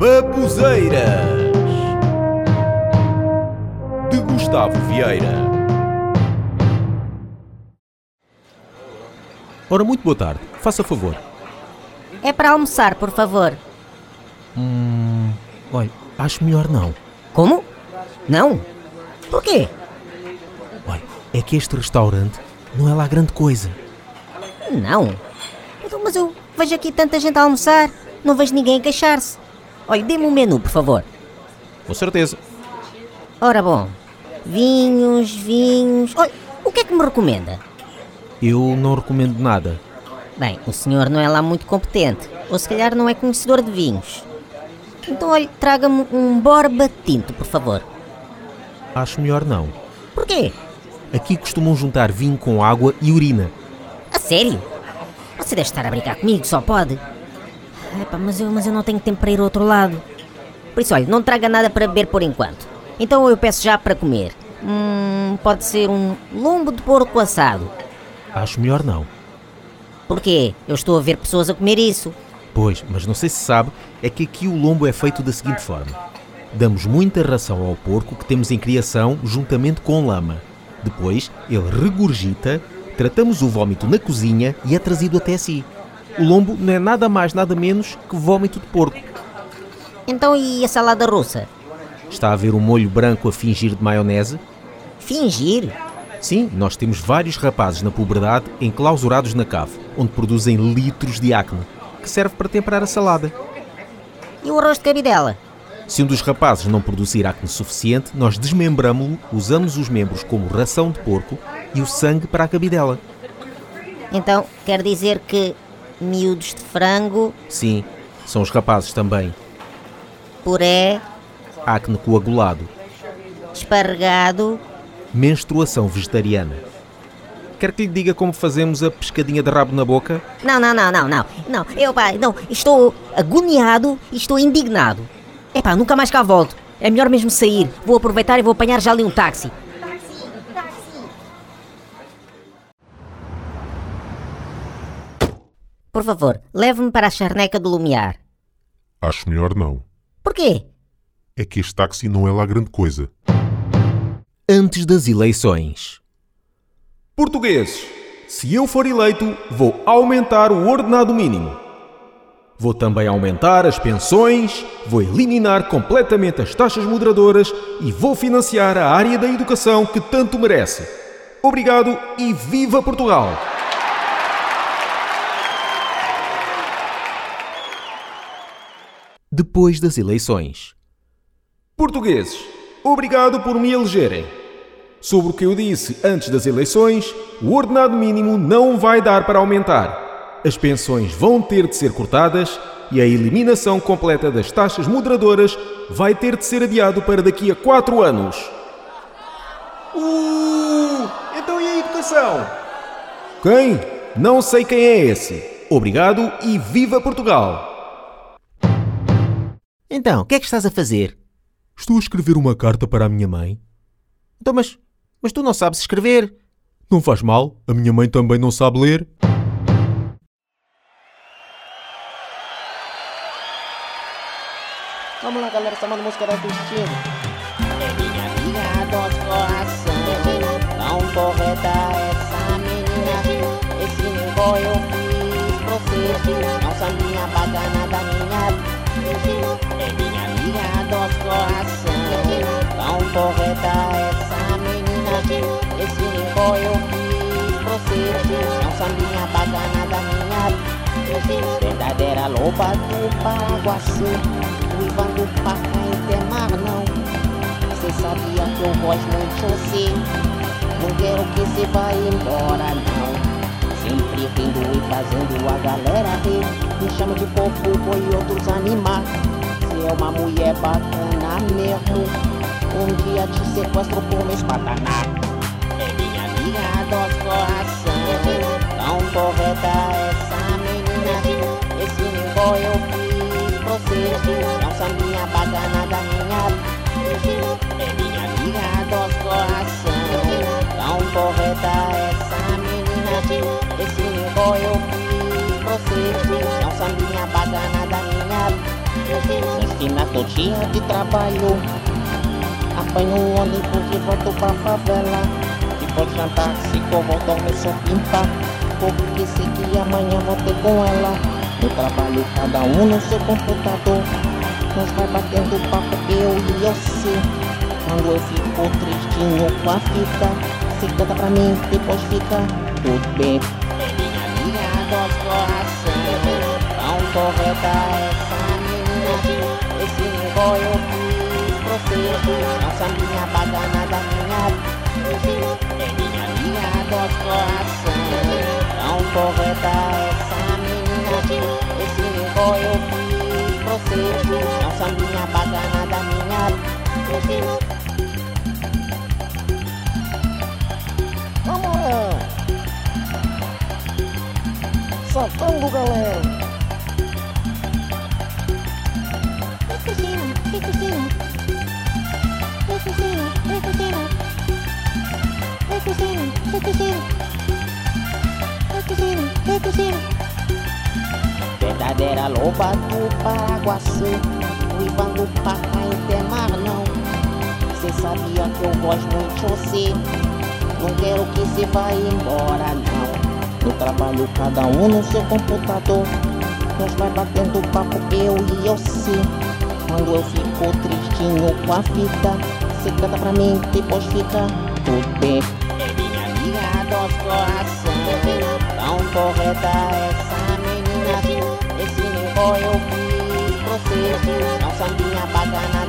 Babuzeiras de Gustavo Vieira. Ora, muito boa tarde. Faça favor. É para almoçar, por favor. Hum. Olha, acho melhor não. Como? Não? Porquê? Olha, é que este restaurante não é lá grande coisa. Não. Então, Mas eu vejo aqui tanta gente a almoçar. Não vejo ninguém a queixar-se. Olha, dê-me um menu, por favor. Com certeza. Ora bom. Vinhos, vinhos. Olha, o que é que me recomenda? Eu não recomendo nada. Bem, o senhor não é lá muito competente. Ou se calhar não é conhecedor de vinhos. Então, olha, traga-me um borba tinto, por favor. Acho melhor não. Porquê? Aqui costumam juntar vinho com água e urina. A sério? Você deve estar a brincar comigo, só pode. Epá, mas eu, mas eu não tenho tempo para ir ao outro lado. Por isso, olha, não traga nada para beber por enquanto. Então eu peço já para comer. Hum, pode ser um lombo de porco assado. Acho melhor não. Porquê? Eu estou a ver pessoas a comer isso. Pois, mas não sei se sabe, é que aqui o lombo é feito da seguinte forma: damos muita ração ao porco que temos em criação juntamente com lama. Depois, ele regurgita, tratamos o vómito na cozinha e é trazido até si. O lombo não é nada mais, nada menos que vómito de porco. Então e a salada russa? Está a ver um molho branco a fingir de maionese? Fingir? Sim, nós temos vários rapazes na puberdade enclausurados na cave, onde produzem litros de acne, que serve para temperar a salada. E o arroz de cabidela? Se um dos rapazes não produzir acne suficiente, nós desmembramos-lo, usamos os membros como ração de porco e o sangue para a cabidela. Então quer dizer que miúdos de frango, Sim, são os rapazes também. puré, Acne coagulado, esparregado. menstruação vegetariana. Quer que lhe diga como fazemos a pescadinha de rabo na boca? Não, não, não, não, não. Não, eu pá, não, estou agoniado e estou indignado. Epá, nunca mais cá volto. É melhor mesmo sair. Vou aproveitar e vou apanhar já ali um táxi. Por favor, leve-me para a charneca do Lumiar. Acho melhor não. Porquê? É que este táxi não é lá grande coisa. Antes das eleições. Portugueses, se eu for eleito, vou aumentar o ordenado mínimo. Vou também aumentar as pensões, vou eliminar completamente as taxas moderadoras e vou financiar a área da educação que tanto merece. Obrigado e viva Portugal! Depois das eleições. Portugueses, obrigado por me elegerem. Sobre o que eu disse antes das eleições, o ordenado mínimo não vai dar para aumentar. As pensões vão ter de ser cortadas e a eliminação completa das taxas moderadoras vai ter de ser adiado para daqui a quatro anos. Uh! Então e a educação? Quem? Não sei quem é esse. Obrigado e viva Portugal! Então, o que é que estás a fazer? Estou a escrever uma carta para a minha mãe. Então, mas, mas tu não sabes escrever. Não faz mal, a minha mãe também não sabe ler. Vamos lá, galera, chamando música da Cristina. Correta essa menina. Esse igual eu fiz pra você. Não sabia bacana da minha Verdadeira loba do Paraguaçu Uiva do Pacaembu mar não Cê sabia que eu gosto muito de você Não quero que cê vá embora não. Sempre rindo e fazendo a galera rir. Me chama de boi e outros animais. Cê é uma mulher bacana mesmo Um dia te sequestro por me espatanar É minha amiga dos coração. Tão correta essa menina. Esse igual eu fiz você Não sabia bacana da minha É minha amiga dos coração. Tão correta essa menina. Esse igual eu fiz você Não sabia bacana da minha rotina todo dia de trabalho. Apanho o ônibus e volto pra favela. Depois jantar, se vou dormir só pimpa. Porque sei que amanhã vou ter com ela. No trabalho, cada um no seu computador. Nós vai batendo papo, eu e você. Quando eu fico tristinho com a fita, se canta pra mim, depois fica tudo bem. Minha dos coração, tão correta essa menina. Esse negócio eu não sabia bacana da minha É minha amiga dos coração, tão correta essa menina. Esse negócio eu fiz pra você, não sabia bacana da minha Vamos lá! Soltando, galera! Verdadeira loba do Paraguaçu Uivando pra cá em Temar não Cê sabia que eu gosto muito de você Não quero que cê vá embora não. No trabalho cada um no seu computador Nós vai batendo papo eu e eu Quando eu fico tristinho com a fita Cê canta pra mim, depois fica tudo bem. É minha amiga dos coração Tão correta essa menina Negócio eu fiz pra você Não sabia bacana